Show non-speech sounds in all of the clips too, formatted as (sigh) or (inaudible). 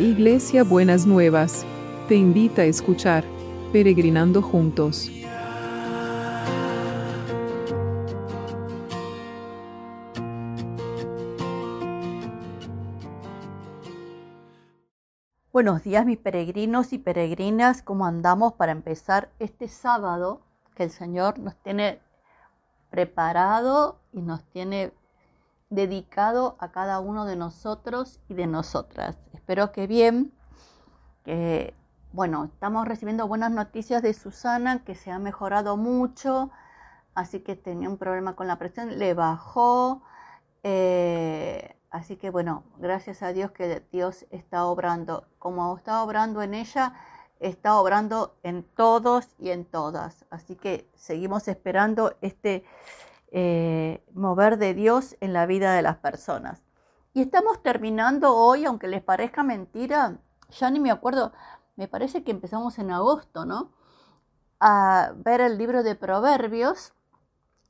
Iglesia Buenas Nuevas, te invita a escuchar Peregrinando Juntos. Buenos días mis peregrinos y peregrinas, ¿cómo andamos para empezar este sábado que el Señor nos tiene preparado y nos tiene dedicado a cada uno de nosotros y de nosotras. Espero que bien, que bueno, estamos recibiendo buenas noticias de Susana, que se ha mejorado mucho, así que tenía un problema con la presión, le bajó, eh, así que bueno, gracias a Dios que Dios está obrando, como está obrando en ella, está obrando en todos y en todas, así que seguimos esperando este eh, mover de Dios en la vida de las personas. Y estamos terminando hoy, aunque les parezca mentira, ya ni me acuerdo, me parece que empezamos en agosto, ¿no? A ver el libro de Proverbios.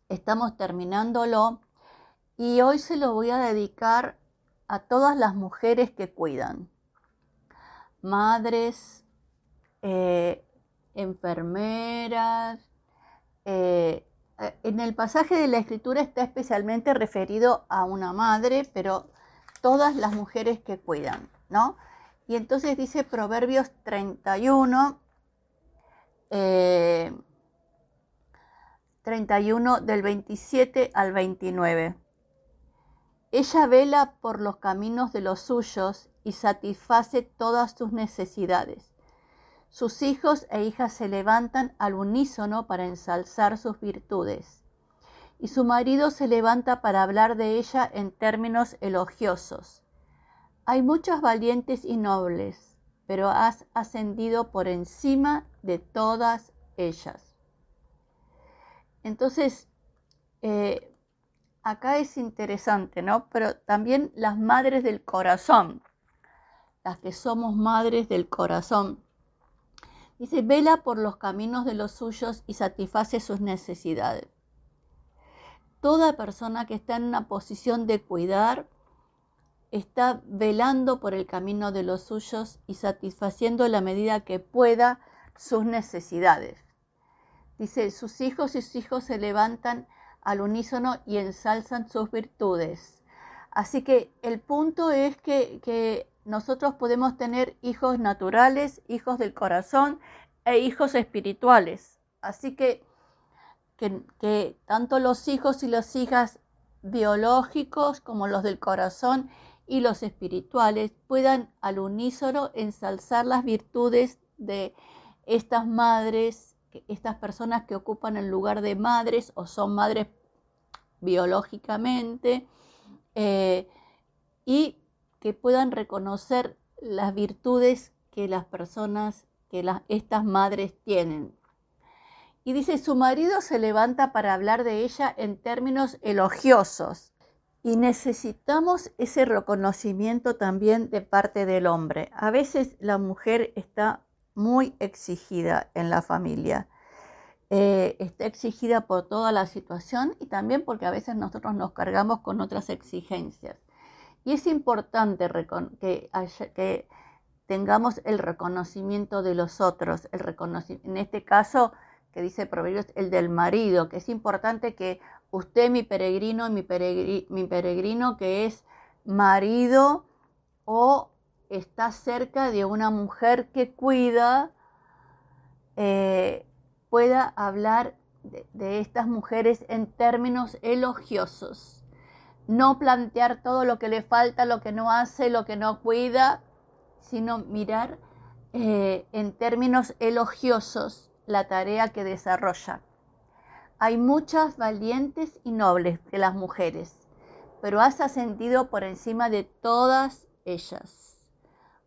Estamos terminándolo y hoy se lo voy a dedicar a todas las mujeres que cuidan. Madres, eh, enfermeras, eh, en el pasaje de la escritura está especialmente referido a una madre, pero todas las mujeres que cuidan, ¿no? Y entonces dice Proverbios 31, 31 eh, del 27 al 29. Ella vela por los caminos de los suyos y satisface todas sus necesidades. Sus hijos e hijas se levantan al unísono para ensalzar sus virtudes, y su marido se levanta para hablar de ella en términos elogiosos. Hay muchos valientes y nobles, pero has ascendido por encima de todas ellas. Entonces, eh, acá es interesante, ¿no? Pero también las madres del corazón, las que somos madres del corazón, Dice, vela por los caminos de los suyos y satisface sus necesidades. Toda persona que está en una posición de cuidar está velando por el camino de los suyos y satisfaciendo la medida que pueda sus necesidades. Dice, sus hijos y sus hijos se levantan al unísono y ensalzan sus virtudes. Así que el punto es que, que nosotros podemos tener hijos naturales, hijos del corazón e hijos espirituales. Así que, que, tanto los hijos y las hijas biológicos como los del corazón y los espirituales puedan al unísono ensalzar las virtudes de estas madres, estas personas que ocupan el lugar de madres o son madres biológicamente, eh, y que puedan reconocer las virtudes que las personas, que estas madres tienen. Y dice, su marido se levanta para hablar de ella en términos elogiosos. Y necesitamos ese reconocimiento también de parte del hombre. A veces la mujer está muy exigida en la familia. Eh, está exigida por toda la situación y también porque a veces nosotros nos cargamos con otras exigencias. Y es importante que, tengamos el reconocimiento de los otros, el en este caso que dice Proverbios, el del marido, que es importante que usted, mi peregrino, mi, mi peregrino que es marido o está cerca de una mujer que cuida, eh, pueda hablar de estas mujeres en términos elogiosos no plantear todo lo que le falta, lo que no hace, lo que no cuida, sino mirar eh, en términos elogiosos la tarea que desarrolla. Hay muchas valientes y nobles de las mujeres, pero has ascendido por encima de todas ellas.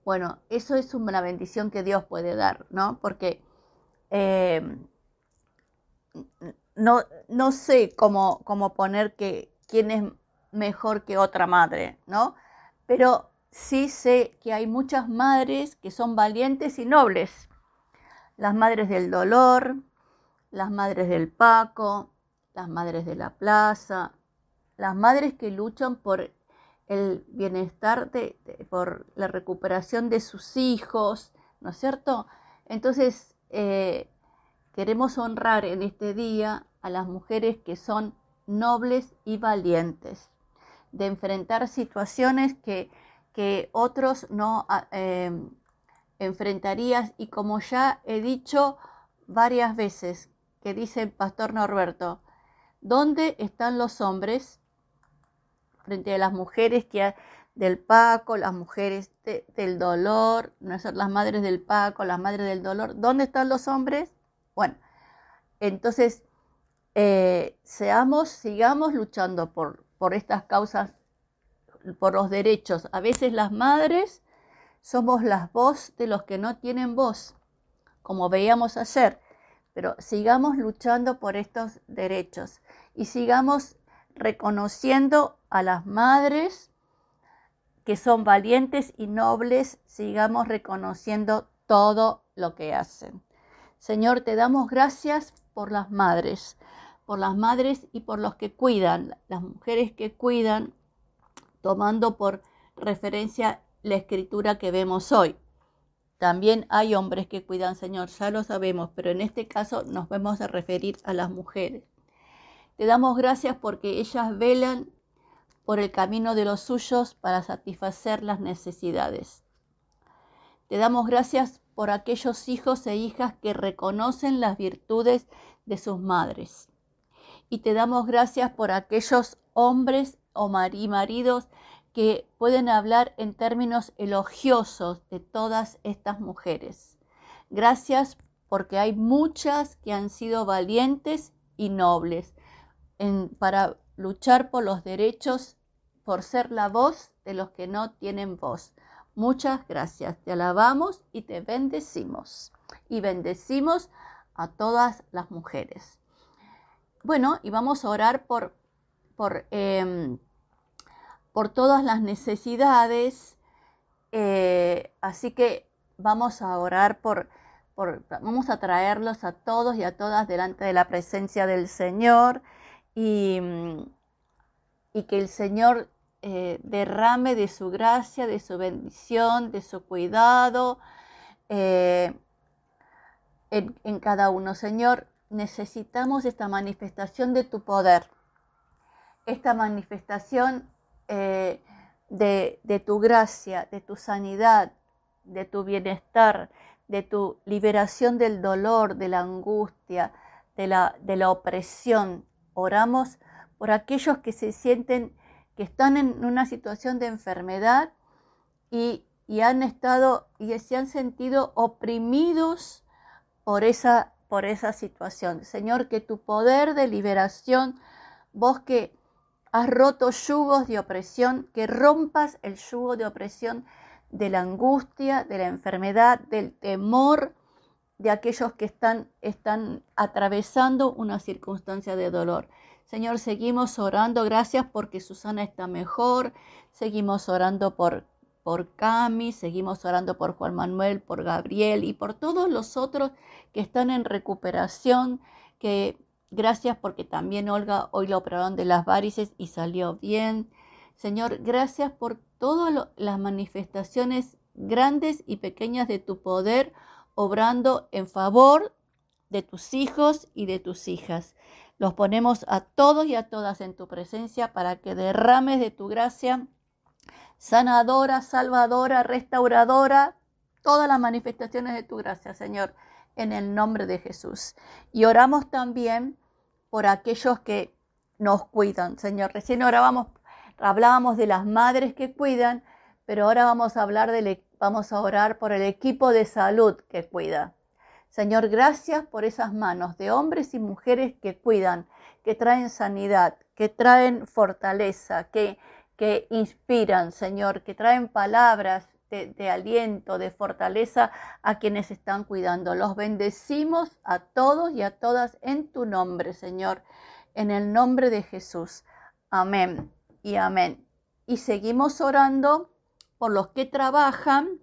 Bueno, eso es una bendición que Dios puede dar, ¿no? Porque eh, no, no, sé cómo, cómo poner que quién es mejor que otra madre, ¿no? Pero sí sé que hay muchas madres que son valientes y nobles. Las madres del dolor, las madres del Paco, las madres de la plaza, las madres que luchan por el bienestar de, por la recuperación de sus hijos, ¿no es cierto? Entonces, eh, queremos honrar en este día a las mujeres que son nobles y valientes, de enfrentar situaciones que, que otros no eh, enfrentarías y como ya he dicho varias veces, que dice el pastor Norberto, ¿dónde están los hombres frente a las mujeres que del Paco, las mujeres del dolor, no las madres del Paco, las madres del dolor, ¿dónde están los hombres? Bueno, entonces eh, seamos, sigamos luchando por, por estas causas, por los derechos. A veces las madres somos las voz de los que no tienen voz, como veíamos ayer, pero sigamos luchando por estos derechos y sigamos reconociendo a las madres que son valientes y nobles, sigamos reconociendo todo lo que hacen. Señor, te damos gracias por las madres, por las madres y por los que cuidan, las mujeres que cuidan, tomando por referencia la escritura que vemos hoy. También hay hombres que cuidan, Señor, ya lo sabemos, pero en este caso nos vamos a referir a las mujeres. Te damos gracias porque ellas velan por el camino de los suyos para satisfacer las necesidades. Te damos gracias por aquellos hijos e hijas que reconocen las virtudes de sus madres. Y te damos gracias por aquellos hombres o maridos que pueden hablar en términos elogiosos de todas estas mujeres. Gracias porque hay muchas que han sido valientes y nobles para luchar por los derechos, por ser la voz de los que no tienen voz. Muchas gracias. Te alabamos y te bendecimos. Y bendecimos a todas las mujeres. Bueno, y vamos a orar por, por, em, por todas las necesidades. Eh, así que vamos a orar por, por, vamos a traerlos a todos y a todas delante de la presencia del Señor y, y que el Señor eh, derrame de su gracia, de su bendición, de su cuidado eh, en, en cada uno. Señor, necesitamos esta manifestación de tu poder, esta manifestación eh, de, tu gracia, de tu sanidad, de tu bienestar, de tu liberación del dolor, de la angustia, de la, de la opresión. Oramos por aquellos que se sienten que están en una situación de enfermedad y, y han estado y se han sentido oprimidos por esa, por esa situación. Señor, que tu poder de liberación, vos que has roto yugos de opresión, que rompas el yugo de opresión de la angustia, de la enfermedad, del temor de aquellos que están, están atravesando una circunstancia de dolor. Señor, seguimos orando, gracias porque Susana está mejor, seguimos orando por, por Cami, seguimos orando por Juan Manuel, por Gabriel y por todos los otros que están en recuperación, que gracias porque también Olga hoy lo operaron de las varices y salió bien. Señor, gracias por todas las manifestaciones grandes y pequeñas de tu poder, obrando en favor de tus hijos y de tus hijas. Los ponemos a todos y a todas en tu presencia para que derrames de tu gracia sanadora, salvadora, restauradora, todas las manifestaciones de tu gracia, Señor, en el nombre de Jesús. Y oramos también por aquellos que nos cuidan, Señor. Recién orábamos, hablábamos de las madres que cuidan, pero ahora vamos a hablar del, e, vamos a orar por el equipo de salud que cuida. Señor, gracias por esas manos de hombres y mujeres que cuidan, que traen sanidad, que traen fortaleza, que, que inspiran, Señor, que traen palabras de, aliento, de fortaleza a quienes están cuidando. Los bendecimos a todos y a todas en tu nombre, Señor, en el nombre de Jesús. Amén y amén. Y seguimos orando por los que trabajan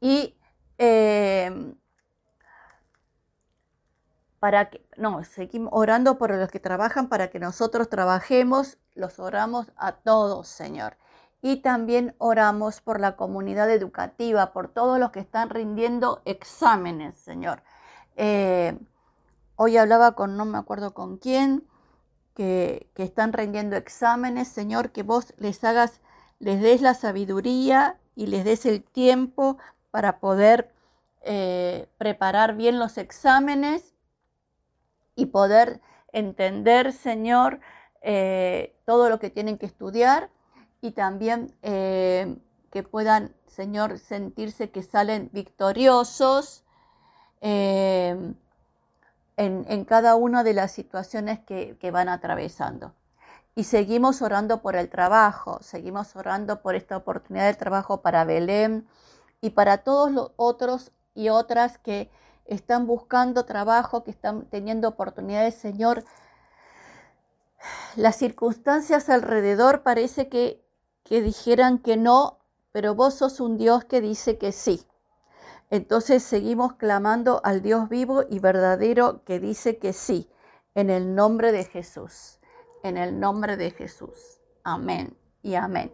y eh, para que, no, seguimos orando por los que trabajan para que nosotros trabajemos los oramos a todos, Señor. Y también oramos por la comunidad educativa, por todos los que están rindiendo exámenes, Señor. Eh, hoy hablaba con, no me acuerdo con quién, que, que están rindiendo exámenes, Señor, que vos les hagas, les des la sabiduría y les des el tiempo para poder eh, preparar bien los exámenes y poder entender, Señor, eh, todo lo que tienen que estudiar y también eh, que puedan, Señor, sentirse que salen victoriosos en, en, cada una de las situaciones que, que van atravesando. Y seguimos orando por el trabajo, seguimos orando por esta oportunidad de trabajo para Belén y para todos los otros y otras que están buscando trabajo, que están teniendo oportunidades, Señor. Las circunstancias alrededor parece que, dijeran que no, pero vos sos un Dios que dice que sí. Entonces seguimos clamando al Dios vivo y verdadero que dice que sí, en el nombre de Jesús, en el nombre de Jesús. Amén y amén.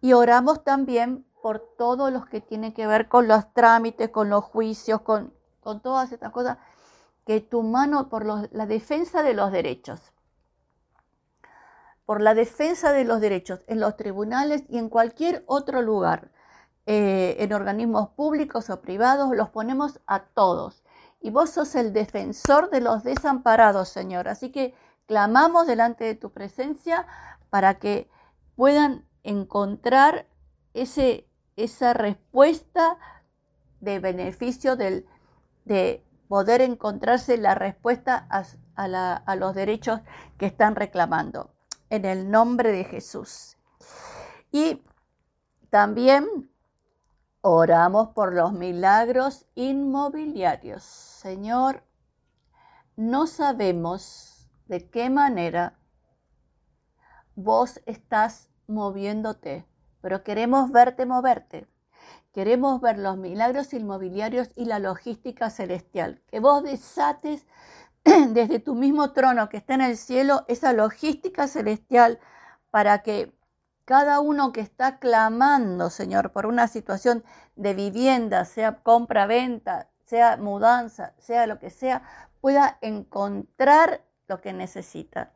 Y oramos también por todos los que tienen que ver con los trámites, con los juicios, con todas estas cosas, que tu mano por la defensa de los derechos, por la defensa de los derechos en los tribunales y en cualquier otro lugar, eh, en organismos públicos o privados, los ponemos a todos. Y vos sos el defensor de los desamparados, Señor. Así que clamamos delante de tu presencia para que puedan encontrar esa respuesta de beneficio del, de poder encontrarse la respuesta a, a los derechos que están reclamando. En el nombre de Jesús. Y también oramos por los milagros inmobiliarios. Señor, no sabemos de qué manera vos estás moviéndote pero queremos verte moverte. Queremos ver los milagros inmobiliarios y la logística celestial. Que vos desates (clears throat) desde tu mismo trono que está en el cielo esa logística celestial para que cada uno que está clamando, Señor, por una situación de vivienda, sea compra-venta, sea mudanza, sea lo que sea, pueda encontrar lo que necesita.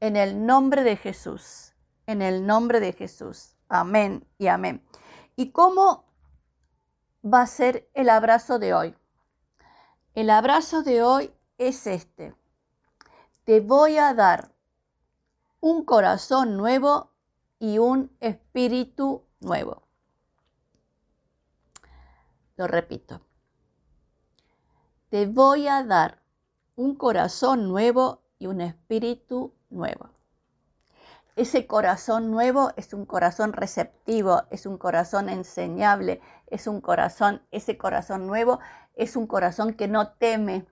En el nombre de Jesús, en el nombre de Jesús. Amén y amén. ¿Y cómo va a ser el abrazo de hoy? El abrazo de hoy es este. Te voy a dar un corazón nuevo y un espíritu nuevo. Lo repito. Te voy a dar un corazón nuevo y un espíritu nuevo. Ese corazón nuevo es un corazón receptivo, es un corazón enseñable, es un corazón, ese corazón nuevo es un corazón que no teme,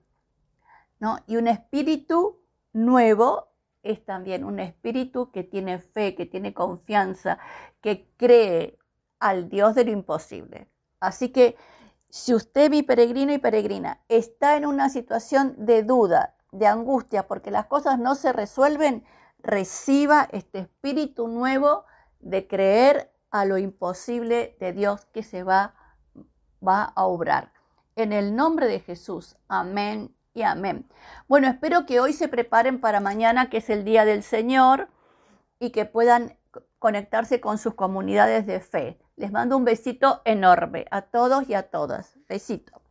Y un espíritu nuevo es también un espíritu que tiene fe, que tiene confianza, que cree al Dios de lo imposible. Así que si usted, mi peregrino y peregrina, está en una situación de duda, de angustia, porque las cosas no se resuelven, reciba este espíritu nuevo de creer a lo imposible de Dios que se va, va a obrar. En el nombre de Jesús. Amén y amén. Bueno, espero que hoy se preparen para mañana, que es el Día del Señor, y que puedan conectarse con sus comunidades de fe. Les mando un besito enorme a todos y a todas. Besito.